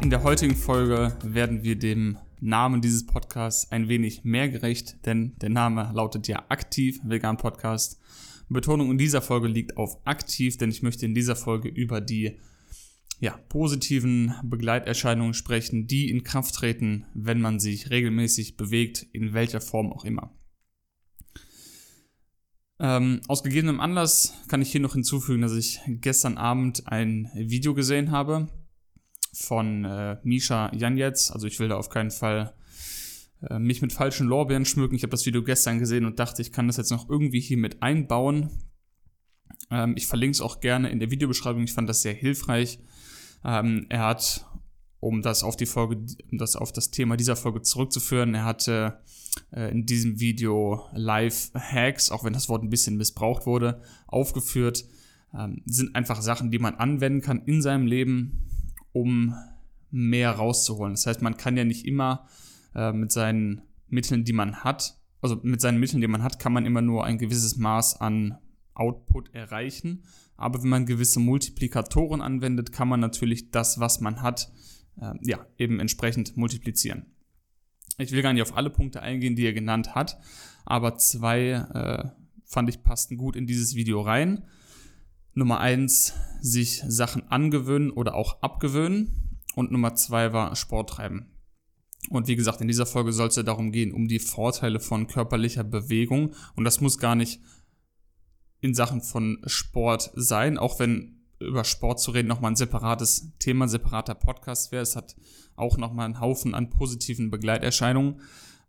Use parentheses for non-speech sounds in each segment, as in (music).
In der heutigen Folge werden wir dem Namen dieses Podcasts ein wenig mehr gerecht, denn der Name lautet ja Aktiv Vegan Podcast. Betonung in dieser Folge liegt auf aktiv, denn ich möchte in dieser Folge über die ja, positiven Begleiterscheinungen sprechen, die in Kraft treten, wenn man sich regelmäßig bewegt, in welcher Form auch immer. Ähm, aus gegebenem Anlass kann ich hier noch hinzufügen, dass ich gestern Abend ein Video gesehen habe von äh, Misha Janjetz. Also ich will da auf keinen Fall äh, mich mit falschen Lorbeeren schmücken. Ich habe das Video gestern gesehen und dachte, ich kann das jetzt noch irgendwie hier mit einbauen. Ähm, ich verlinke es auch gerne in der Videobeschreibung. Ich fand das sehr hilfreich. Ähm, er hat, um das auf die Folge, um das auf das Thema dieser Folge zurückzuführen, er hatte äh, in diesem Video Live-Hacks, auch wenn das Wort ein bisschen missbraucht wurde, aufgeführt. Ähm, sind einfach Sachen, die man anwenden kann in seinem Leben, um mehr rauszuholen. Das heißt, man kann ja nicht immer äh, mit seinen Mitteln, die man hat, also mit seinen Mitteln, die man hat, kann man immer nur ein gewisses Maß an Output erreichen. Aber wenn man gewisse Multiplikatoren anwendet, kann man natürlich das, was man hat, äh, ja, eben entsprechend multiplizieren. Ich will gar nicht auf alle Punkte eingehen, die er genannt hat, aber zwei äh, fand ich passten gut in dieses Video rein. Nummer eins, sich Sachen angewöhnen oder auch abgewöhnen. Und Nummer zwei war Sport treiben. Und wie gesagt, in dieser Folge soll es ja darum gehen, um die Vorteile von körperlicher Bewegung. Und das muss gar nicht in Sachen von Sport sein, auch wenn über Sport zu reden nochmal ein separates Thema, ein separater Podcast wäre. Es hat auch nochmal einen Haufen an positiven Begleiterscheinungen.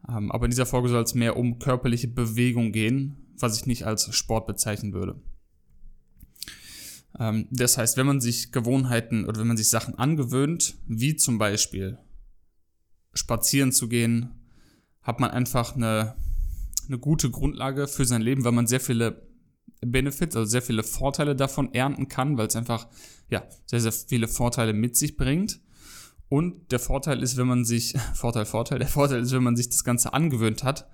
Ähm, aber in dieser Folge soll es mehr um körperliche Bewegung gehen, was ich nicht als Sport bezeichnen würde. Ähm, das heißt, wenn man sich Gewohnheiten oder wenn man sich Sachen angewöhnt, wie zum Beispiel spazieren zu gehen, hat man einfach eine, eine gute Grundlage für sein Leben, weil man sehr viele Benefits, also sehr viele Vorteile davon ernten kann, weil es einfach ja sehr, sehr viele Vorteile mit sich bringt. Und der Vorteil ist, wenn man sich, (laughs) Vorteil, Vorteil, der Vorteil ist, wenn man sich das Ganze angewöhnt hat,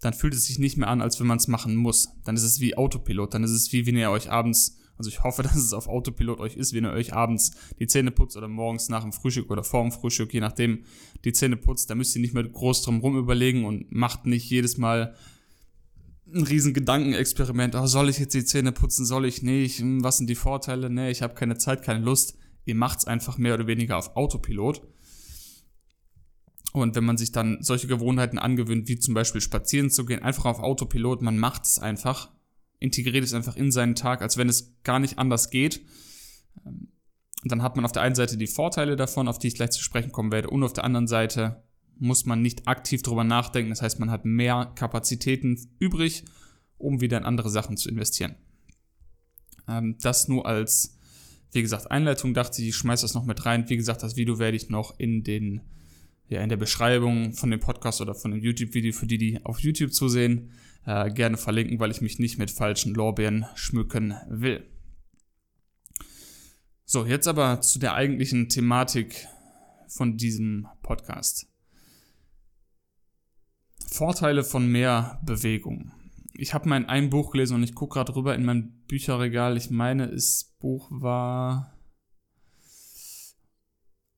dann fühlt es sich nicht mehr an, als wenn man es machen muss. Dann ist es wie Autopilot, dann ist es wie, wenn ihr euch abends, also ich hoffe, (laughs) dass es auf Autopilot euch ist, wenn ihr euch abends die Zähne putzt oder morgens nach dem Frühstück oder vor dem Frühstück, je nachdem, die Zähne putzt, da müsst ihr nicht mehr groß drum rum überlegen und macht nicht jedes Mal ein riesen Gedankenexperiment. Oh, soll ich jetzt die Zähne putzen? Soll ich nicht? Hm, was sind die Vorteile? Nee, ich habe keine Zeit, keine Lust. Ihr macht's einfach mehr oder weniger auf Autopilot. Und wenn man sich dann solche Gewohnheiten angewöhnt, wie zum Beispiel spazieren zu gehen, einfach auf Autopilot, man macht es einfach, integriert es einfach in seinen Tag, als wenn es gar nicht anders geht. Und dann hat man auf der einen Seite die Vorteile davon, auf die ich gleich zu sprechen kommen werde, und auf der anderen Seite muss man nicht aktiv drüber nachdenken. Das heißt, man hat mehr Kapazitäten übrig, um wieder in andere Sachen zu investieren. Ähm, das nur als, wie gesagt, Einleitung dachte ich, ich schmeiße das noch mit rein. Wie gesagt, das Video werde ich noch in den, ja, in der Beschreibung von dem Podcast oder von dem YouTube-Video für die, die auf YouTube zusehen, äh, gerne verlinken, weil ich mich nicht mit falschen Lorbeeren schmücken will. So, jetzt aber zu der eigentlichen Thematik von diesem Podcast. Vorteile von mehr Bewegung. Ich habe mal in einem Buch gelesen und ich gucke gerade rüber in mein Bücherregal. Ich meine, das Buch war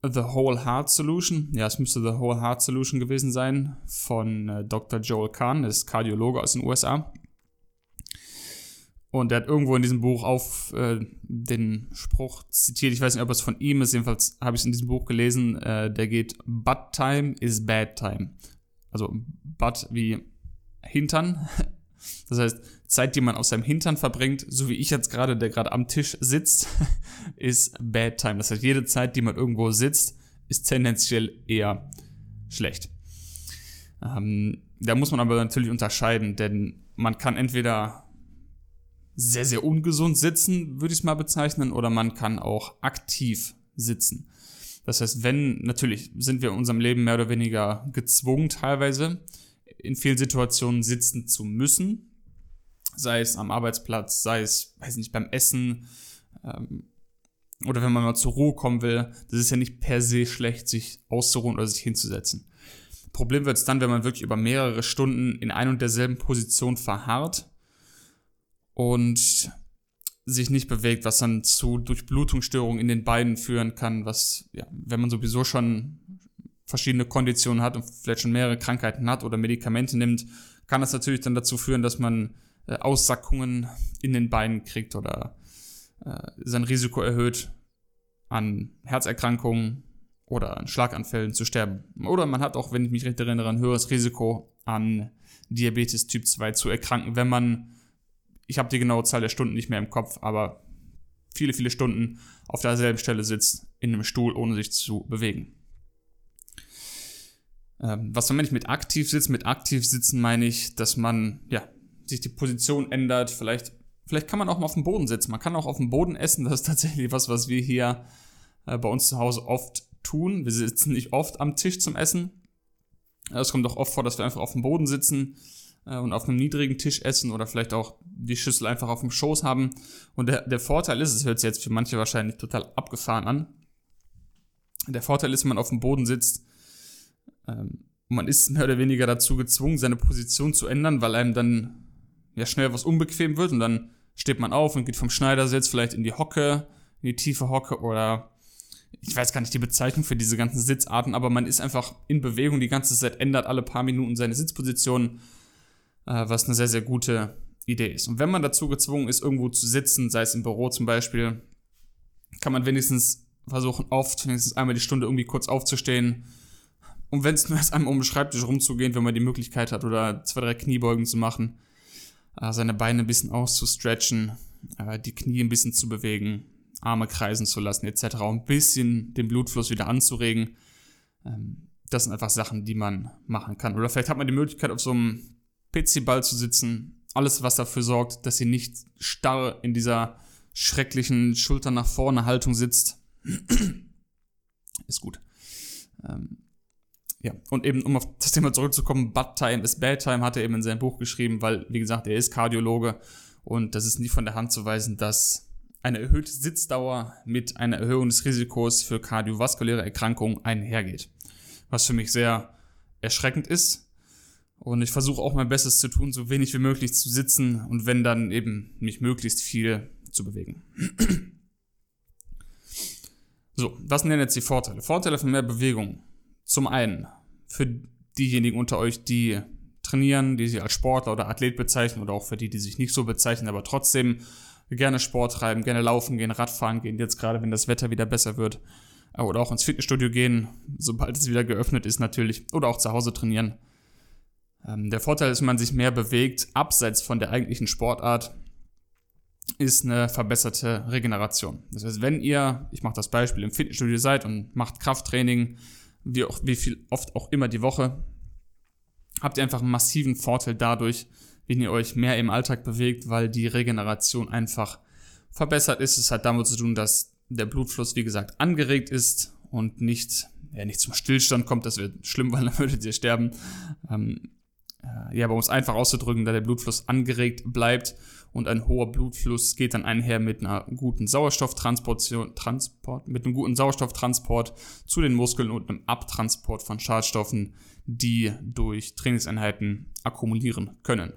The Whole Heart Solution. Ja, es müsste The Whole Heart Solution gewesen sein von äh, Dr. Joel Kahn, das ist Kardiologe aus den USA. Und er hat irgendwo in diesem Buch auf äh, den Spruch zitiert, ich weiß nicht, ob es von ihm ist, jedenfalls habe ich es in diesem Buch gelesen, äh, der geht, Bad time is bad time. Also Butt wie Hintern. (laughs) Das heißt, Zeit, die man aus seinem Hintern verbringt, so wie ich jetzt gerade, der gerade am Tisch sitzt, (laughs) ist Bad Time. Das heißt, jede Zeit, die man irgendwo sitzt, ist tendenziell eher schlecht. Ähm, da muss man aber natürlich unterscheiden, denn man kann entweder sehr, sehr ungesund sitzen, würde ich es mal bezeichnen, oder man kann auch aktiv sitzen. Das heißt, wenn, natürlich sind wir in unserem Leben mehr oder weniger gezwungen, teilweise in vielen Situationen sitzen zu müssen, sei es am Arbeitsplatz, sei es, weiß nicht, beim Essen, ähm, oder wenn man mal zur Ruhe kommen will, das ist ja nicht per se schlecht, sich auszuruhen oder sich hinzusetzen. Problem wird es dann, wenn man wirklich über mehrere Stunden in ein und derselben Position verharrt und sich nicht bewegt, was dann zu Durchblutungsstörungen in den Beinen führen kann, was, ja, wenn man sowieso schon verschiedene Konditionen hat und vielleicht schon mehrere Krankheiten hat oder Medikamente nimmt, kann das natürlich dann dazu führen, dass man äh, Aussackungen in den Beinen kriegt oder äh, sein Risiko erhöht, an Herzerkrankungen oder an Schlaganfällen zu sterben. Oder man hat auch, wenn ich mich recht erinnere, ein höheres Risiko an Diabetes Typ 2 zu erkranken, wenn man, ich habe die genaue Zahl der Stunden nicht mehr im Kopf, aber viele, viele Stunden auf derselben Stelle sitzt, in einem Stuhl, ohne sich zu bewegen. Ähm, was meine ich mit aktiv sitzen? Mit aktiv sitzen meine ich, dass man, ja, sich die Position ändert, vielleicht Vielleicht kann man auch mal auf dem Boden sitzen. Man kann auch auf dem Boden essen. (laughs) Das ist tatsächlich was, was wir hier äh, bei uns zu Hause oft tun. Wir sitzen nicht oft am Tisch zum Essen. Es kommt auch oft vor, dass wir einfach auf dem Boden sitzen äh, und auf einem niedrigen Tisch essen oder vielleicht auch die Schüssel einfach auf dem Schoß haben. Und der, der Vorteil ist, es hört sich jetzt für manche wahrscheinlich total abgefahren an. Der Vorteil ist, wenn man auf dem Boden sitzt, ähm, man ist mehr oder weniger dazu gezwungen, seine Position zu ändern, weil einem dann ja schnell was unbequem wird und dann steht man auf und geht vom Schneidersitz vielleicht in die Hocke, in die tiefe Hocke oder ich weiß gar nicht die Bezeichnung für diese ganzen Sitzarten, aber man ist einfach in Bewegung die ganze Zeit, ändert alle paar Minuten seine Sitzposition, äh, was eine sehr, sehr gute Idee ist. Und wenn man dazu gezwungen ist, irgendwo zu sitzen, sei es im Büro zum Beispiel, kann man wenigstens versuchen, oft, wenigstens einmal die Stunde irgendwie kurz aufzustehen. Und wenn es nur erst einmal um den Schreibtisch rumzugehen, wenn man die Möglichkeit hat, oder zwei, drei Kniebeugen zu machen, äh, seine Beine ein bisschen auszustretchen, äh, die Knie ein bisschen zu bewegen, Arme kreisen zu lassen etc. Um ein bisschen den Blutfluss wieder anzuregen. Ähm, das sind einfach Sachen, die man machen kann. Oder vielleicht hat man die Möglichkeit, auf so einem PC-Ball zu sitzen. Alles, was dafür sorgt, dass ihr nicht starr in dieser schrecklichen Schulter nach vorne Haltung sitzt, (clears throat) ist gut. Ähm, ja, und eben, um auf das Thema zurückzukommen, Bad Time is Bad Time hat er eben in seinem Buch geschrieben, weil, wie gesagt, er ist Kardiologe und das ist nie von der Hand zu weisen, dass eine erhöhte Sitzdauer mit einer Erhöhung des Risikos für kardiovaskuläre Erkrankungen einhergeht. Was für mich sehr erschreckend ist. Und ich versuche auch mein Bestes zu tun, so wenig wie möglich zu sitzen und wenn dann eben mich möglichst viel zu bewegen. (clears throat) so, was denn jetzt die Vorteile? Vorteile von mehr Bewegung. Zum einen für diejenigen unter euch, die trainieren, die sich als Sportler oder Athlet bezeichnen oder auch für die, die sich nicht so bezeichnen, aber trotzdem gerne Sport treiben, gerne laufen gehen, Radfahren gehen, jetzt gerade wenn das Wetter wieder besser wird. Äh, oder auch ins Fitnessstudio gehen, sobald es wieder geöffnet ist natürlich. Oder auch zu Hause trainieren. Ähm, der Vorteil ist, man sich mehr bewegt, abseits von der eigentlichen Sportart, ist eine verbesserte Regeneration. Das heißt, wenn ihr, ich mache das Beispiel, im Fitnessstudio seid und macht Krafttraining, wie, auch, wie viel oft auch immer die Woche, habt ihr einfach einen massiven Vorteil dadurch, wenn ihr euch mehr im Alltag bewegt, weil die Regeneration einfach verbessert ist. Es hat damit zu tun, dass der Blutfluss, wie gesagt, angeregt ist und nicht, ja, nicht zum Stillstand kommt. Das wäre schlimm, weil dann (laughs) würdet ihr sterben. Ähm, äh, ja, aber um es einfach auszudrücken, da der Blutfluss angeregt bleibt und ein hoher Blutfluss geht dann einher mit einer guten Sauerstofftransportation, Transport, mit einem guten Sauerstofftransport zu den Muskeln und einem Abtransport von Schadstoffen, die durch Trainingseinheiten akkumulieren können.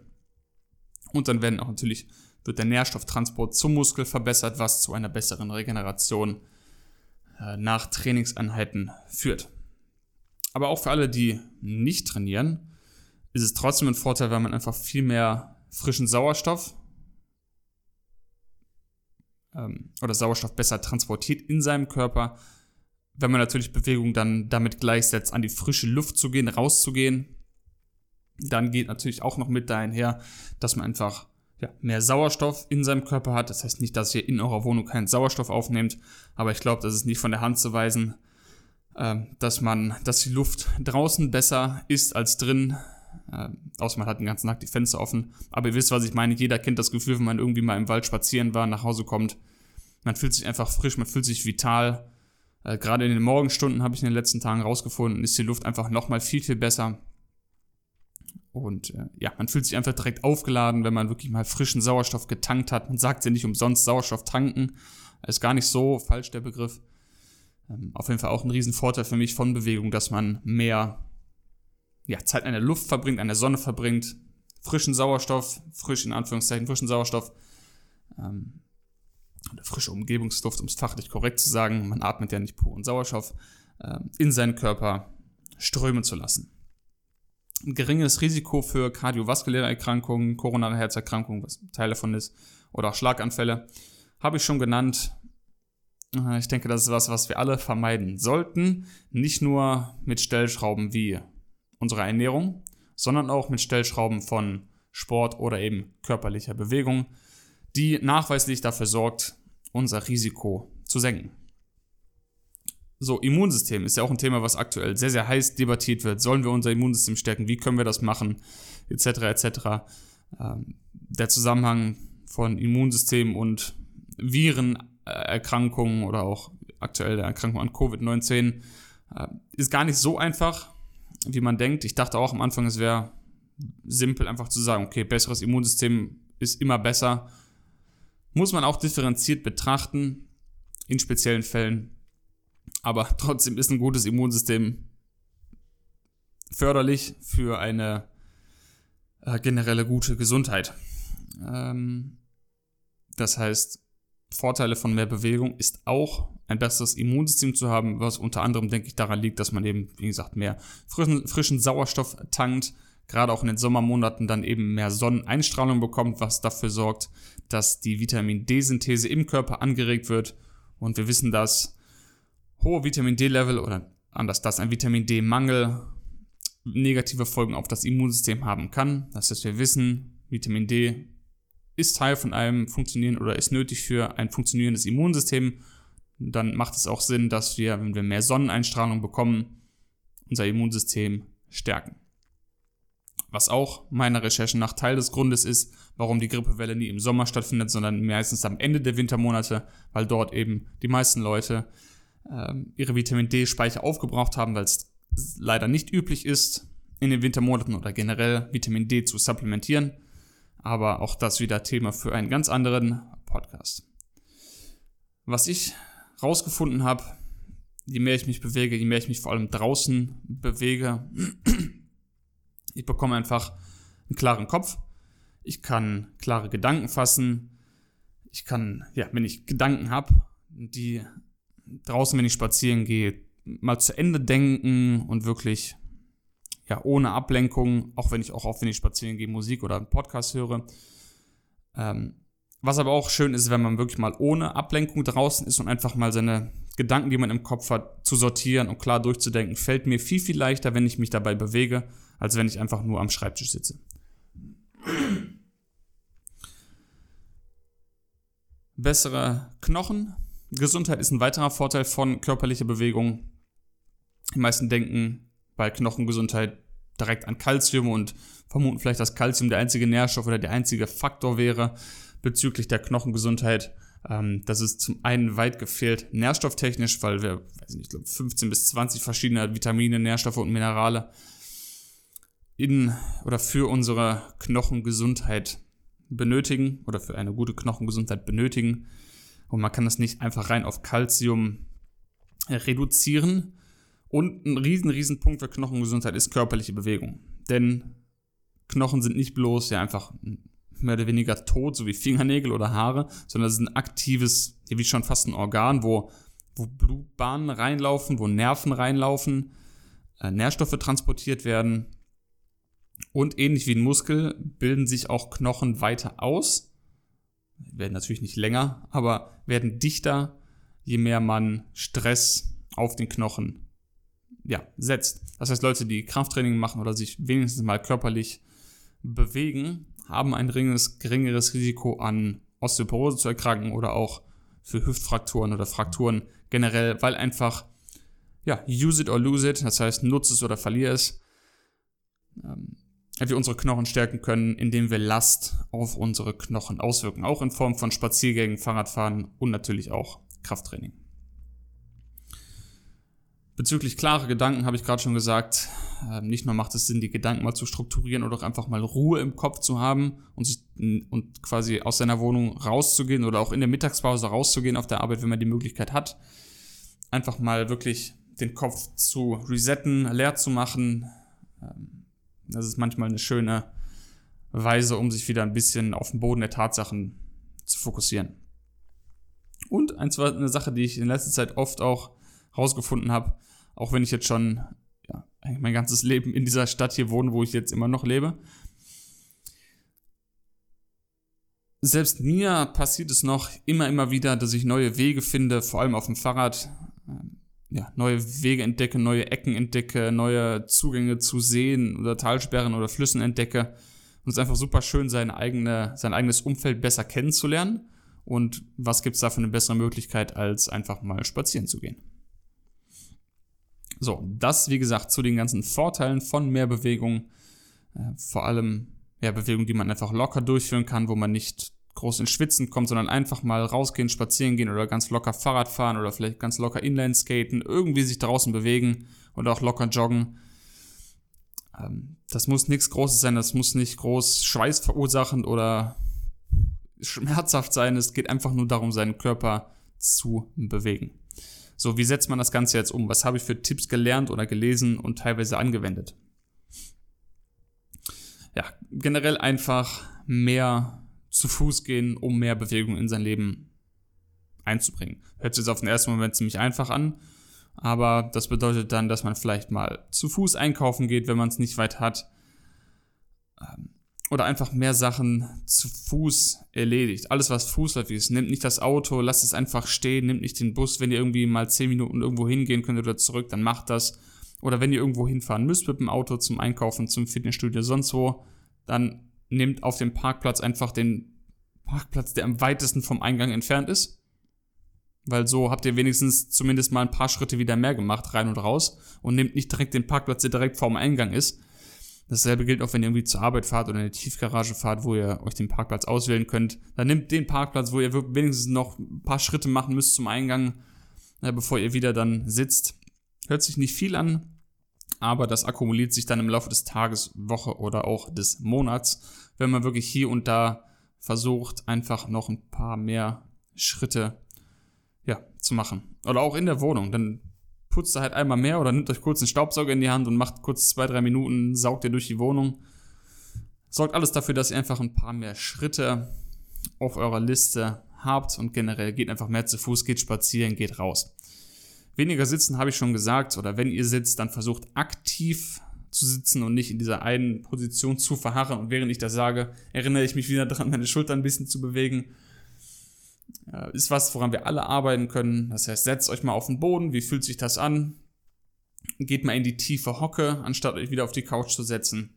Und dann werden auch natürlich wird der Nährstofftransport zum Muskel verbessert, was zu einer besseren Regeneration äh, nach Trainingseinheiten führt. Aber auch für alle, die nicht trainieren, ist es trotzdem ein Vorteil, weil man einfach viel mehr frischen Sauerstoff ähm, oder Sauerstoff besser transportiert in seinem Körper. Wenn man natürlich Bewegung dann damit gleichsetzt, an die frische Luft zu gehen, rauszugehen, dann geht natürlich auch noch mit dahin her, dass man einfach ja, mehr Sauerstoff in seinem Körper hat. Das heißt nicht, dass ihr in eurer Wohnung keinen Sauerstoff aufnehmt, aber ich glaube, das ist nicht von der Hand zu weisen, äh, dass man, dass die Luft draußen besser ist als drin, Äh, außer man hat den ganzen Tag die Fenster offen. Aber ihr wisst, was ich meine. Jeder kennt das Gefühl, wenn man irgendwie mal im Wald spazieren war, nach Hause kommt. Man fühlt sich einfach frisch, man fühlt sich vital. Äh, Gerade in den Morgenstunden habe ich in den letzten Tagen rausgefunden, ist die Luft einfach nochmal viel, viel besser. Und äh, ja, man fühlt sich einfach direkt aufgeladen, wenn man wirklich mal frischen Sauerstoff getankt hat. Man sagt ja nicht umsonst Sauerstoff tanken. Ist gar nicht so falsch der Begriff. Ähm, auf jeden Fall auch ein Riesenvorteil für mich von Bewegung, dass man mehr ja, Zeit an der Luft verbringt, an der Sonne verbringt, frischen Sauerstoff, frisch in Anführungszeichen, frischen Sauerstoff, ähm, oder frische Umgebungsluft, um es fachlich korrekt zu sagen, man atmet ja nicht puren Sauerstoff, äh, in seinen Körper strömen zu lassen. Ein geringes Risiko für kardiovaskuläre Erkrankungen, koronare Herzerkrankungen, was Teil davon ist, oder auch Schlaganfälle, habe ich schon genannt. Äh, ich denke, das ist was, was wir alle vermeiden sollten. Nicht nur mit Stellschrauben wie unserer Ernährung, sondern auch mit Stellschrauben von Sport oder eben körperlicher Bewegung, die nachweislich dafür sorgt, unser Risiko zu senken. So, Immunsystem ist ja auch ein Thema, was aktuell sehr, sehr heiß debattiert wird. Sollen wir unser Immunsystem stärken? Wie können wir das machen? Etc. etc. Ähm, der Zusammenhang von Immunsystem und Virenerkrankungen oder auch aktuell der Erkrankung an Covid-19 äh, ist gar nicht so einfach, wie man denkt. Ich dachte auch am Anfang, es wäre simpel einfach zu sagen, okay, besseres Immunsystem ist immer besser. Muss man auch differenziert betrachten in speziellen Fällen. Aber (laughs) trotzdem ist ein gutes Immunsystem förderlich für eine äh, generelle gute Gesundheit. Ähm, das heißt, Vorteile von mehr Bewegung ist auch ein besseres Immunsystem zu haben, was unter anderem, denke ich, daran liegt, dass man eben, wie gesagt, mehr frischen, frischen Sauerstoff tankt, gerade auch in den Sommermonaten dann eben mehr Sonneneinstrahlung bekommt, was dafür sorgt, dass die Vitamin D-Synthese im Körper angeregt wird. Und wir wissen, dass hohe Vitamin D-Level oder anders das, ein Vitamin D-Mangel negative Folgen auf das Immunsystem haben kann. Das heißt, wir wissen, Vitamin D ist Teil von einem funktionieren oder ist nötig für ein funktionierendes Immunsystem, dann macht es auch Sinn, dass wir, wenn wir mehr Sonneneinstrahlung bekommen, unser Immunsystem stärken. Was auch meiner Recherche nach Teil des Grundes ist, warum die Grippewelle nie im Sommer stattfindet, sondern meistens am Ende der Wintermonate, weil dort eben die meisten Leute äh, ihre Vitamin D-Speicher aufgebraucht haben, weil es leider nicht üblich ist, in den Wintermonaten oder generell Vitamin D zu supplementieren. Aber auch das wieder Thema für einen ganz anderen Podcast. Was ich rausgefunden habe, je mehr ich mich bewege, je mehr ich mich vor allem draußen bewege, (clears throat) ich bekomme einfach einen klaren Kopf. Ich kann klare Gedanken fassen. Ich kann, ja, wenn ich Gedanken habe, die draußen, wenn ich spazieren gehe, mal zu Ende denken und wirklich ja, ohne Ablenkung, auch wenn ich auch oft, wenn ich spazieren gehe, Musik oder einen Podcast höre. Ähm, was aber auch schön ist, wenn man wirklich mal ohne Ablenkung draußen ist und einfach mal seine Gedanken, die man im Kopf hat, zu sortieren und klar durchzudenken, fällt mir viel, viel leichter, wenn ich mich dabei bewege, als wenn ich einfach nur am Schreibtisch sitze. Bessere Knochen. Gesundheit ist ein weiterer Vorteil von körperlicher Bewegung. Die meisten denken bei Knochengesundheit direkt an Kalzium und vermuten vielleicht, dass Kalzium der einzige Nährstoff oder der einzige Faktor wäre bezüglich der Knochengesundheit. Ähm, das ist zum einen weit gefehlt nährstofftechnisch, weil wir, weiß nicht, ich glaube 15 bis 20 verschiedene Vitamine, Nährstoffe und Minerale in oder für unsere Knochengesundheit benötigen oder für eine gute Knochengesundheit benötigen. Und man kann das nicht einfach rein auf Kalzium reduzieren. Und ein riesen, riesen Punkt für Knochengesundheit ist körperliche Bewegung. Denn Knochen sind nicht bloß ja einfach mehr oder weniger tot, so wie Fingernägel oder Haare, sondern es ist ein aktives, wie schon fast ein Organ, wo, wo Blutbahnen reinlaufen, wo Nerven reinlaufen, äh, Nährstoffe transportiert werden. Und ähnlich wie ein Muskel bilden sich auch Knochen weiter aus. Werden natürlich nicht länger, aber werden dichter, je mehr man Stress auf den Knochen ja, setzt. Das heißt, Leute, die Krafttraining machen oder sich wenigstens mal körperlich bewegen, haben ein geringeres, geringeres Risiko an Osteoporose zu erkranken oder auch für Hüftfrakturen oder Frakturen generell, weil einfach, ja, use it or lose it, das heißt, nutze es oder verliere es. Ähm, wir unsere Knochen stärken können, indem wir Last auf unsere Knochen auswirken. Auch in Form von Spaziergängen, Fahrradfahren und natürlich auch Krafttraining. Bezüglich klare Gedanken habe ich gerade schon gesagt, ähm, nicht nur macht es Sinn, die Gedanken mal zu strukturieren oder auch einfach mal Ruhe im Kopf zu haben und sich und quasi aus seiner Wohnung rauszugehen oder auch in der Mittagspause rauszugehen auf der Arbeit, wenn man die Möglichkeit hat. Einfach mal wirklich den Kopf zu resetten, leer zu machen. Ähm, das ist manchmal eine schöne Weise, um sich wieder ein bisschen auf den Boden der Tatsachen zu fokussieren. Und eine Sache, die ich in letzter Zeit oft auch rausgefunden habe, auch wenn ich jetzt schon ja, mein ganzes Leben in dieser Stadt hier wohne, wo ich jetzt immer noch lebe. Selbst mir passiert es noch immer, immer wieder, dass ich neue Wege finde, vor allem auf dem Fahrrad. Ähm, ja, neue Wege entdecke, neue Ecken entdecke, neue Zugänge zu Seen oder Talsperren oder Flüssen entdecke. Und es ist einfach super schön, seine eigene, sein eigenes Umfeld besser kennenzulernen. Und was gibt es da für eine bessere Möglichkeit, als einfach mal spazieren zu gehen? So, das wie gesagt zu den ganzen Vorteilen von mehr Bewegung. Äh, vor allem ja, Bewegung, die man einfach locker durchführen kann, wo man nicht groß ins Schwitzen kommt, sondern einfach mal rausgehen, spazieren gehen oder ganz locker Fahrrad fahren oder vielleicht ganz locker Inline skaten, irgendwie sich draußen bewegen oder auch locker joggen. Ähm, das muss nichts Großes sein, das muss nicht groß Schweiß verursachen oder schmerzhaft sein. Es geht einfach nur darum, seinen Körper zu bewegen. So, wie setzt man das Ganze jetzt um? Was habe ich für Tipps gelernt oder gelesen und teilweise angewendet? Ja, generell einfach mehr zu Fuß gehen, um mehr Bewegung in sein Leben einzubringen. Hört sich jetzt auf den ersten Moment ziemlich einfach an, aber das bedeutet dann, dass man vielleicht mal zu Fuß einkaufen geht, wenn man es nicht weit hat. Ähm, oder einfach mehr Sachen zu Fuß erledigt. Alles, was fußläufig ist. Nimmt nicht das Auto, lasst es einfach stehen, nimmt nicht den Bus. Wenn ihr irgendwie mal 10 Minuten irgendwo hingehen könnt oder zurück, dann macht das. Oder wenn ihr irgendwo hinfahren müsst mit dem Auto zum Einkaufen, zum Fitnessstudio, sonst wo, dann nehmt auf dem Parkplatz einfach den Parkplatz, der am weitesten vom Eingang entfernt ist. Weil so habt ihr wenigstens zumindest mal ein paar Schritte wieder mehr gemacht, rein und raus. Und nehmt nicht direkt den Parkplatz, der direkt vorm Eingang ist. Dasselbe gilt auch, wenn ihr irgendwie zur Arbeit fahrt oder in eine Tiefgarage fahrt, wo ihr euch den Parkplatz auswählen könnt. Dann nehmt den Parkplatz, wo ihr wenigstens noch ein paar Schritte machen müsst zum Eingang, bevor ihr wieder dann sitzt. Hört sich nicht viel an, aber das akkumuliert sich dann im Laufe des Tages, Woche oder auch des Monats, wenn man wirklich hier und da versucht, einfach noch ein paar mehr Schritte ja, zu machen. Oder auch in der Wohnung. Dann putzt ihr halt einmal mehr oder nimmt euch kurz einen Staubsauger in die Hand und macht kurz zwei, drei Minuten, saugt ihr durch die Wohnung. Sorgt alles dafür, dass ihr einfach ein paar mehr Schritte auf eurer Liste habt und generell geht einfach mehr zu Fuß, geht spazieren, geht raus. Weniger sitzen habe ich schon gesagt, oder wenn ihr sitzt, dann versucht aktiv zu sitzen und nicht in dieser einen Position zu verharren. Und während ich das sage, erinnere ich mich wieder daran, meine Schultern ein bisschen zu bewegen. Ist was, woran wir alle arbeiten können. Das heißt, setzt euch mal auf den Boden. Wie fühlt sich das an? Geht mal in die tiefe Hocke, anstatt euch wieder auf die Couch zu setzen.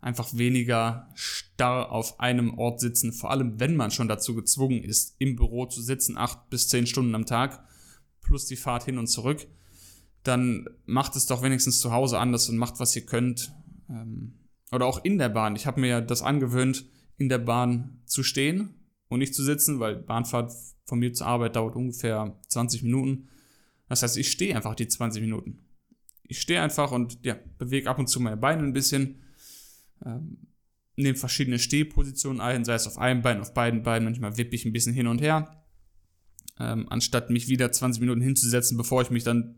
Einfach weniger starr auf einem Ort sitzen. Vor allem, wenn man schon dazu gezwungen ist, im Büro zu sitzen, acht bis zehn Stunden am Tag plus die Fahrt hin und zurück, dann macht es doch wenigstens zu Hause anders und macht, was ihr könnt. Ähm, oder auch in der Bahn. Ich habe mir das angewöhnt, in der Bahn zu stehen und nicht zu sitzen, weil Bahnfahrt von mir zur Arbeit dauert ungefähr 20 Minuten. Das heißt, ich stehe einfach die 20 Minuten. Ich stehe einfach und ja, bewege ab und zu meine Beine ein bisschen, ähm, nehme verschiedene Stehpositionen ein, sei es auf einem Bein, auf beiden Beinen, manchmal wippe ich ein bisschen hin und her ähm, anstatt mich wieder 20 Minuten hinzusetzen, bevor ich mich dann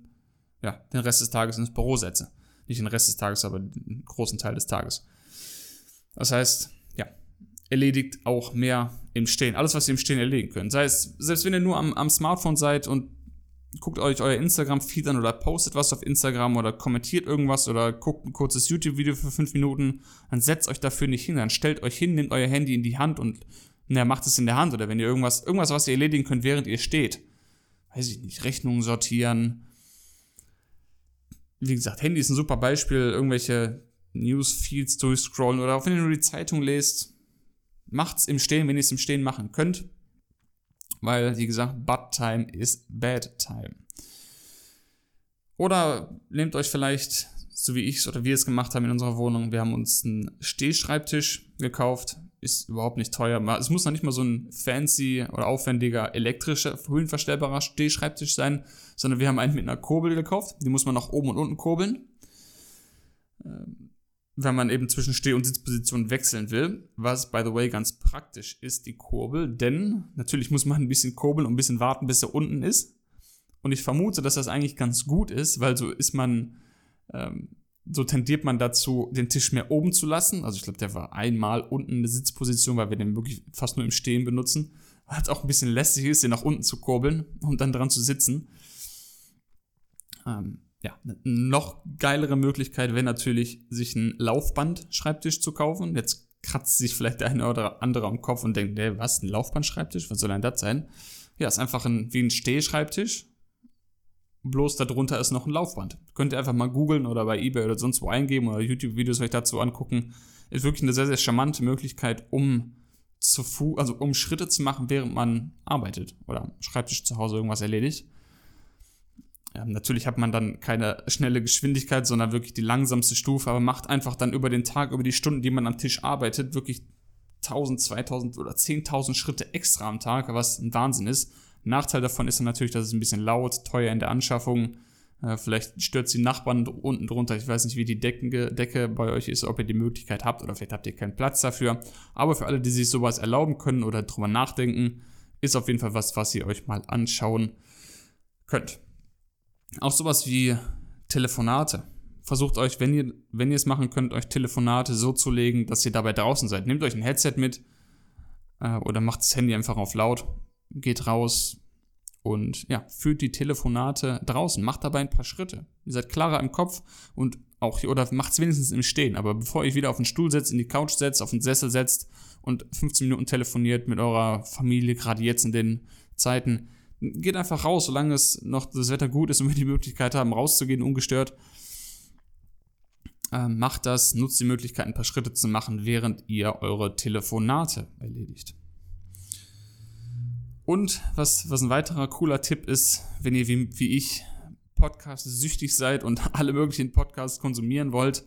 ja, den Rest des Tages ins Büro setze. Nicht den Rest des Tages, aber den großen Teil des Tages. Das heißt, ja, erledigt auch mehr im Stehen. Alles, was ihr im Stehen erledigen könnt. Sei es, selbst wenn ihr nur am, am Smartphone seid und guckt euch euer Instagram-Feed an oder postet was auf Instagram oder kommentiert irgendwas oder guckt ein kurzes YouTube-Video für fünf Minuten, dann setzt euch dafür nicht hin, dann stellt euch hin, nehmt euer Handy in die Hand und na, macht es in der Hand oder wenn ihr irgendwas, irgendwas, was ihr erledigen könnt, während ihr steht. Weiß ich nicht, Rechnungen sortieren. Wie gesagt, Handy ist ein super Beispiel, irgendwelche Newsfeeds durchscrollen oder auch wenn ihr nur die Zeitung lest, macht's im Stehen, wenn ihr es im Stehen machen könnt. Weil, wie gesagt, Bad Time ist Bad Time. Oder nehmt euch vielleicht so wie ich es oder wir es gemacht haben in unserer Wohnung. Wir haben uns einen Stehschreibtisch gekauft. Ist überhaupt nicht teuer. Es muss noch nicht mal so ein fancy oder aufwendiger elektrischer, höhenverstellbarer Stehschreibtisch sein, sondern wir haben einen mit einer Kurbel gekauft. Die muss man nach oben und unten kurbeln. Wenn man eben zwischen Steh- und Sitzposition wechseln will, was by the way ganz praktisch ist, die Kurbel, denn natürlich muss man ein bisschen kurbeln und ein bisschen warten, bis er unten ist. Und ich vermute, dass das eigentlich ganz gut ist, weil so ist man, ähm, so tendiert man dazu, den Tisch mehr oben zu lassen. Also ich glaube, der war einmal unten in der Sitzposition, weil wir den wirklich fast nur im Stehen benutzen. Weil es auch ein bisschen lästig ist, den nach unten zu kurbeln und dann dran zu sitzen. Ähm, ja, eine noch geilere Möglichkeit wäre natürlich, sich einen Laufband-Schreibtisch zu kaufen. Jetzt kratzt sich vielleicht der eine oder andere am Kopf und denkt, nee, was, ein Laufbandschreibtisch? Was soll denn das sein? Ja, ist einfach ein, wie ein Stehschreibtisch. Bloß darunter ist noch ein Laufband. Könnt ihr einfach mal googeln oder bei eBay oder sonst wo eingeben oder YouTube-Videos euch dazu angucken. Ist wirklich eine sehr, sehr charmante Möglichkeit, um zu Fu also um Schritte zu machen, während man arbeitet oder am Schreibtisch zu Hause irgendwas erledigt. Ja, natürlich hat man dann keine schnelle Geschwindigkeit, sondern wirklich die langsamste Stufe, aber macht einfach dann über den Tag, über die Stunden, die man am Tisch arbeitet, wirklich 1000, 2000 oder 10.000 Schritte extra am Tag, was ein Wahnsinn ist. Nachteil davon ist dann natürlich, dass es ein bisschen laut, teuer in der Anschaffung. Äh, vielleicht stört die Nachbarn unten drunter. Ich weiß nicht, wie die Decke, Decke bei euch ist, ob ihr die Möglichkeit habt oder vielleicht habt ihr keinen Platz dafür. Aber für alle, die sich sowas erlauben können oder drüber nachdenken, ist auf jeden Fall was, was ihr euch mal anschauen könnt. Auch sowas wie Telefonate. Versucht euch, wenn ihr, wenn ihr es machen könnt, euch Telefonate so zu legen, dass ihr dabei draußen seid. Nehmt euch ein Headset mit äh, oder macht das Handy einfach auf laut, geht raus und ja, führt die Telefonate draußen. Macht dabei ein paar Schritte. Ihr seid klarer im Kopf und auch oder macht es wenigstens im Stehen. Aber bevor ihr wieder auf den Stuhl setzt, in die Couch setzt, auf den Sessel setzt und 15 Minuten telefoniert mit eurer Familie, gerade jetzt in den Zeiten, geht einfach raus, solange es noch das Wetter gut ist und wir die Möglichkeit haben, rauszugehen, ungestört. Äh, macht das, nutzt die Möglichkeit, ein paar Schritte zu machen, während ihr eure Telefonate erledigt. Und was, was ein weiterer cooler Tipp ist, wenn ihr wie, wie ich Podcast süchtig seid und (laughs) alle möglichen Podcasts konsumieren wollt,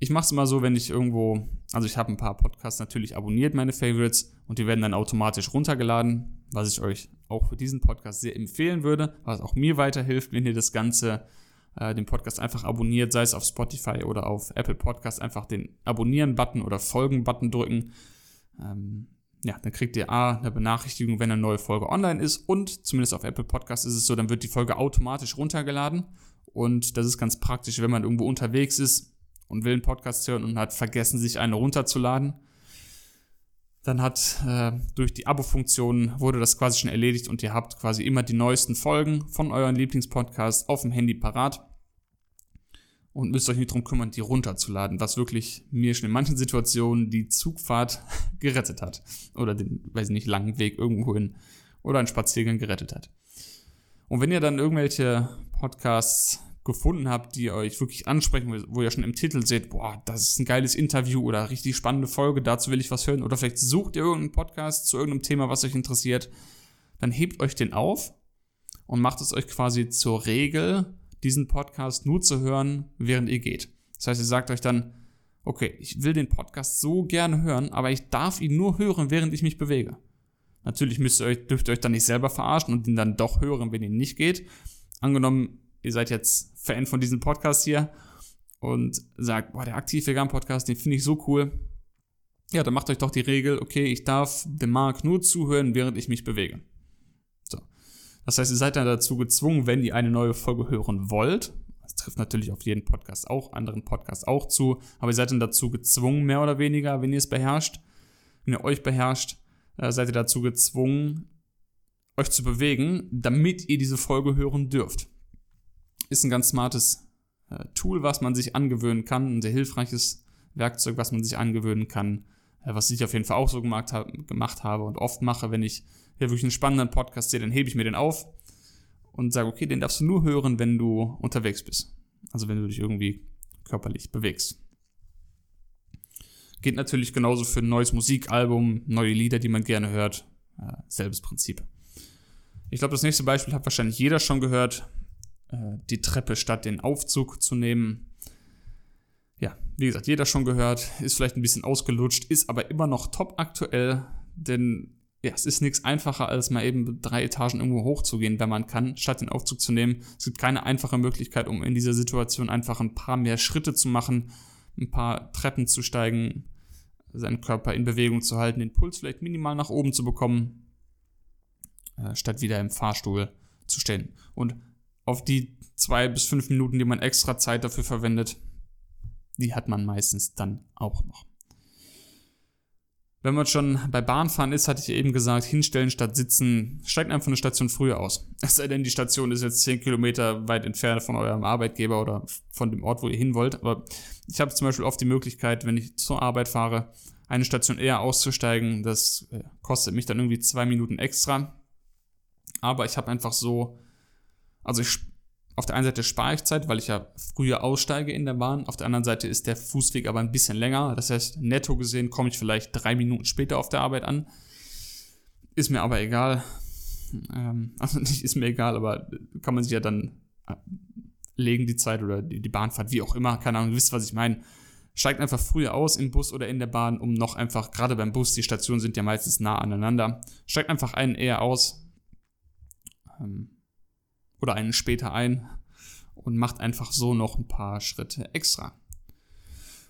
ich mache es immer so, wenn ich irgendwo, also ich habe ein paar Podcasts natürlich abonniert, meine Favorites, und die werden dann automatisch runtergeladen, was ich euch auch für diesen Podcast sehr empfehlen würde, was auch mir weiterhilft, wenn ihr das Ganze, äh, den Podcast einfach abonniert, sei es auf Spotify oder auf Apple Podcast, einfach den Abonnieren-Button oder Folgen-Button drücken. Ähm, ja, dann kriegt ihr A, eine Benachrichtigung, wenn eine neue Folge online ist und zumindest auf Apple Podcast ist es so, dann wird die Folge automatisch runtergeladen und das ist ganz praktisch, wenn man irgendwo unterwegs ist und will einen Podcast hören und hat vergessen, sich eine runterzuladen dann hat äh, durch die Abo-Funktion wurde das quasi schon erledigt und ihr habt quasi immer die neuesten Folgen von euren Lieblingspodcasts auf dem Handy parat und müsst euch nicht darum kümmern, die runterzuladen, was wirklich mir schon in manchen Situationen die Zugfahrt (laughs) gerettet hat oder den, weiß ich nicht, langen Weg irgendwohin oder einen Spaziergang gerettet hat. Und wenn ihr dann irgendwelche Podcasts gefunden habt, die euch wirklich ansprechen, wo ihr schon im Titel seht, boah, das ist ein geiles Interview oder richtig spannende Folge, dazu will ich was hören. Oder vielleicht sucht ihr irgendeinen Podcast zu irgendeinem Thema, was euch interessiert, dann hebt euch den auf und macht es euch quasi zur Regel, diesen Podcast nur zu hören, während ihr geht. Das heißt, ihr sagt euch dann, okay, ich will den Podcast so gerne hören, aber ich darf ihn nur hören, während ich mich bewege. Natürlich müsst ihr euch, dürft ihr euch dann nicht selber verarschen und ihn dann doch hören, wenn ihr nicht geht. Angenommen, ihr seid jetzt Fan von diesem Podcast hier und sagt, boah, der aktiv vegan Podcast, den finde ich so cool. Ja, dann macht euch doch die Regel, okay, ich darf dem Marc nur zuhören, während ich mich bewege. So. Das heißt, ihr seid dann dazu gezwungen, wenn ihr eine neue Folge hören wollt. Das trifft natürlich auf jeden Podcast auch, anderen Podcasts auch zu, aber ihr seid dann dazu gezwungen, mehr oder weniger, wenn ihr es beherrscht, wenn ihr euch beherrscht, äh, seid ihr dazu gezwungen, euch zu bewegen, damit ihr diese Folge hören dürft. Ist ein ganz smartes äh, Tool, was man sich angewöhnen kann, ein sehr hilfreiches Werkzeug, was man sich angewöhnen kann, äh, was ich auf jeden Fall auch so gemacht, hab, gemacht habe und oft mache, wenn ich ja, wirklich einen spannenden Podcast sehe, dann hebe ich mir den auf und sage, okay, den darfst du nur hören, wenn du unterwegs bist. Also wenn du dich irgendwie körperlich bewegst. Geht natürlich genauso für ein neues Musikalbum, neue Lieder, die man gerne hört. Äh, selbes Prinzip. Ich glaube, das nächste Beispiel hat wahrscheinlich jeder schon gehört. Äh, die Treppe statt den Aufzug zu nehmen. Ja, wie gesagt, jeder schon gehört, ist vielleicht ein bisschen ausgelutscht, ist aber immer noch top aktuell, denn ja, es ist nichts einfacher, als mal eben drei Etagen irgendwo hochzugehen, wenn man kann, statt den Aufzug zu nehmen. Es gibt keine einfache Möglichkeit, um in dieser Situation einfach ein paar mehr Schritte zu machen, ein paar Treppen zu steigen, seinen Körper in Bewegung zu halten, den Puls vielleicht minimal nach oben zu bekommen, äh, statt wieder im Fahrstuhl zu stehen. Und auf die zwei bis fünf Minuten, die man extra Zeit dafür verwendet, die hat man meistens dann auch noch. Wenn man schon bei Bahnfahren ist, hatte ich eben gesagt, hinstellen statt sitzen, steigt einfach eine Station früher aus. (laughs) Es sei denn, die Station ist jetzt 10 Kilometer weit entfernt von eurem Arbeitgeber oder von dem Ort, wo ihr hin wollt. Aber ich habe zum Beispiel oft die Möglichkeit, wenn ich zur Arbeit fahre, eine Station eher auszusteigen. Das äh, kostet mich dann irgendwie zwei Minuten extra. Aber ich habe einfach so, also ich auf der einen Seite spare ich Zeit, weil ich ja früher aussteige in der Bahn. Auf der anderen Seite ist der Fußweg aber ein bisschen länger. Das heißt, netto gesehen komme ich vielleicht drei Minuten später auf der Arbeit an. Ist mir aber egal. Ähm, (laughs) also nicht ist mir egal, aber kann man sich ja dann äh, legen die Zeit oder die, Bahnfahrt, wie auch immer. Keine Ahnung, wisst, was ich meine. Steigt einfach früher aus im Bus oder in der Bahn, um noch einfach, gerade beim Bus, die Stationen sind ja meistens nah aneinander. Steigt einfach einen eher aus. Ähm, oder einen später ein und macht einfach so noch ein paar Schritte extra.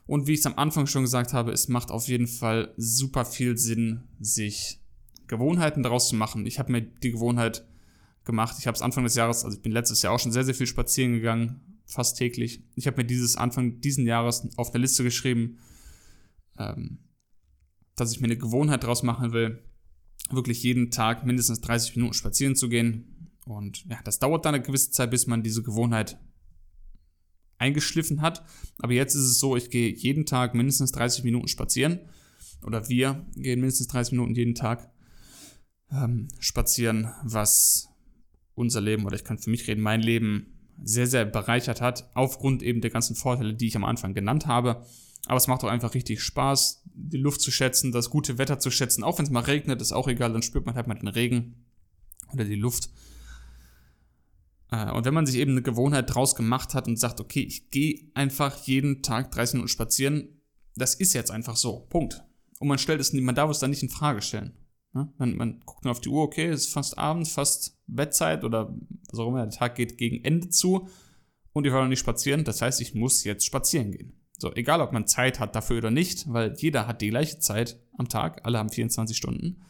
Und wie ich es am Anfang schon gesagt habe, es macht auf jeden Fall super viel Sinn, sich Gewohnheiten daraus zu machen. Ich habe mir die Gewohnheit gemacht. Ich habe es Anfang des Jahres, also ich bin letztes Jahr auch schon sehr, sehr viel spazieren gegangen, fast täglich. Ich habe mir dieses Anfang diesen Jahres auf eine Liste geschrieben, ähm, dass ich mir eine Gewohnheit daraus machen will, wirklich jeden Tag mindestens 30 Minuten spazieren zu gehen. Und ja, das dauert dann eine gewisse Zeit, bis man diese Gewohnheit eingeschliffen hat. Aber jetzt ist es so, ich gehe jeden Tag mindestens 30 Minuten spazieren. Oder wir gehen mindestens 30 Minuten jeden Tag ähm, spazieren, was unser Leben, oder ich kann für mich reden, mein Leben sehr, sehr bereichert hat, aufgrund eben der ganzen Vorteile, die ich am Anfang genannt habe. Aber es macht auch einfach richtig Spaß, die Luft zu schätzen, das gute Wetter zu schätzen. Auch wenn es mal regnet, ist auch egal, dann spürt man halt mal den Regen oder die Luft. Äh, und wenn man sich eben eine Gewohnheit draus gemacht hat und sagt, okay, ich gehe einfach jeden Tag 30 Minuten spazieren, das ist jetzt einfach so. Punkt. Und man stellt es, man darf es dann nicht in Frage stellen. Man, man guckt nur auf die Uhr, okay, es ist fast Abend, fast Bettzeit oder was auch immer, der Tag geht gegen Ende zu und ich war noch nicht spazieren, das heißt, ich muss jetzt spazieren gehen. So, egal ob man Zeit hat dafür oder nicht, weil jeder hat die gleiche Zeit am Tag, alle haben 24 Stunden.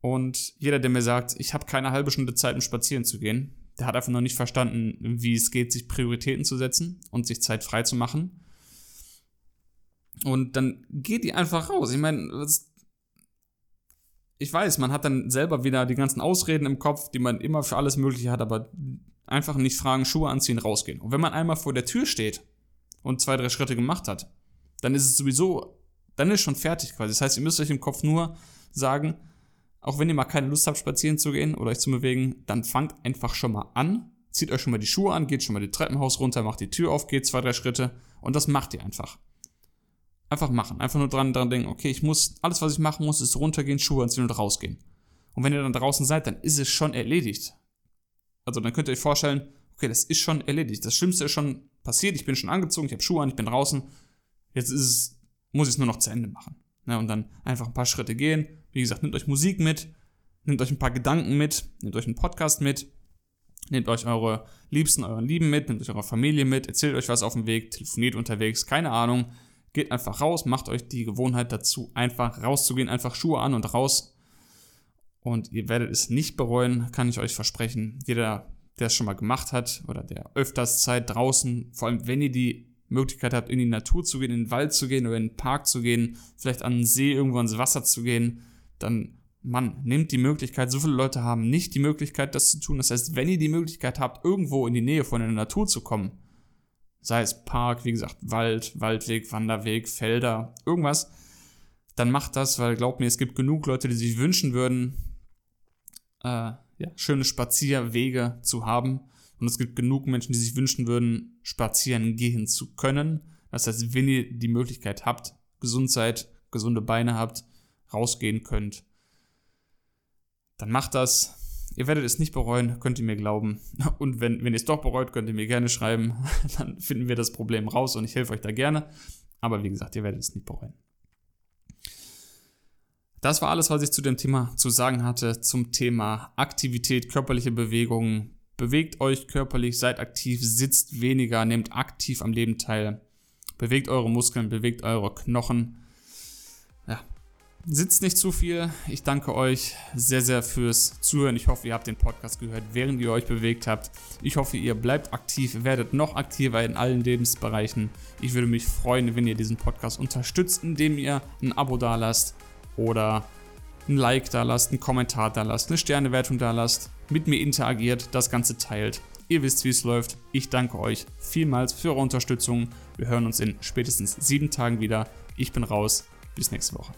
Und jeder, der mir sagt, ich habe keine halbe Stunde Zeit, um spazieren zu gehen, der hat einfach noch nicht verstanden, wie es geht, sich Prioritäten zu setzen und sich Zeit frei zu machen. Und dann geht die einfach raus. Ich meine, ich weiß, man hat dann selber wieder die ganzen Ausreden im Kopf, die man immer für alles Mögliche hat, aber einfach nicht fragen, Schuhe anziehen, rausgehen. Und wenn man einmal vor der Tür steht und zwei, drei Schritte gemacht hat, dann ist es sowieso, dann ist schon fertig quasi. Das heißt, ihr müsst euch im Kopf nur sagen, auch wenn ihr mal keine Lust habt, spazieren zu gehen oder euch zu bewegen, dann fangt einfach schon mal an. Zieht euch schon mal die Schuhe an, geht schon mal die Treppenhaus runter, macht die Tür auf, geht zwei, drei Schritte und das macht ihr einfach. Einfach machen. Einfach nur dran, dran denken, okay, ich muss, alles was ich machen muss, ist runtergehen, Schuhe anziehen und rausgehen. Und wenn ihr dann draußen seid, dann ist es schon erledigt. Also dann könnt ihr euch vorstellen, okay, das ist schon erledigt. Das Schlimmste ist schon passiert, ich bin schon angezogen, ich habe Schuhe an, ich bin draußen. Jetzt ist es, muss ich es nur noch zu Ende machen. Ja, und dann einfach ein paar Schritte gehen. Wie gesagt, nehmt euch Musik mit, nehmt euch ein paar Gedanken mit, nehmt euch einen Podcast mit, nehmt euch eure Liebsten, euren Lieben mit, nehmt euch eure Familie mit, erzählt euch was auf dem Weg, telefoniert unterwegs, keine Ahnung. Geht einfach raus, macht euch die Gewohnheit dazu, einfach rauszugehen, einfach Schuhe an und raus. Und ihr werdet es nicht bereuen, kann ich euch versprechen. Jeder, der es schon mal gemacht hat oder der öfters Zeit draußen, vor allem wenn ihr die Möglichkeit habt, in die Natur zu gehen, in den Wald zu gehen oder in den Park zu gehen, vielleicht an den See irgendwo ins Wasser zu gehen, dann, Mann, nehmt die Möglichkeit. So viele Leute haben nicht die Möglichkeit, das zu tun. Das heißt, wenn ihr die Möglichkeit habt, irgendwo in die Nähe von der Natur zu kommen, sei es Park, wie gesagt, Wald, Waldweg, Wanderweg, Felder, irgendwas, dann macht das, weil glaubt mir, es gibt genug Leute, die sich wünschen würden, äh, ja, schöne Spazierwege zu haben und es gibt genug Menschen, die sich wünschen würden, spazieren gehen zu können. Das heißt, wenn ihr die Möglichkeit habt, gesund seid, gesunde Beine habt, rausgehen könnt, dann macht das. Ihr werdet es nicht bereuen, könnt ihr mir glauben. (laughs) Und wenn, wenn ihr es doch bereut, könnt ihr mir gerne schreiben. (laughs) Dann finden wir das Problem raus und ich helfe euch da gerne. Aber wie gesagt, ihr werdet es nicht bereuen. Das war alles, was ich zu dem Thema zu sagen hatte, zum Thema Aktivität, körperliche Bewegungen. Bewegt euch körperlich, seid aktiv, sitzt weniger, nehmt aktiv am Leben teil. Bewegt eure Muskeln, bewegt eure Knochen. Sitzt nicht zu viel. Ich danke euch sehr, sehr fürs Zuhören. Ich hoffe, ihr habt den Podcast gehört, während ihr euch bewegt habt. Ich hoffe, ihr bleibt aktiv, werdet noch aktiver in allen Lebensbereichen. Ich würde mich freuen, wenn ihr diesen Podcast unterstützt, indem ihr ein Abo dalasst oder ein Like da lasst, einen Kommentar da lasst, eine Sternewertung da lasst, mit mir interagiert, das Ganze teilt. Ihr wisst, wie es läuft. Ich danke euch vielmals für eure Unterstützung. Wir hören uns in spätestens sieben Tagen wieder. Ich bin raus. Bis nächste Woche.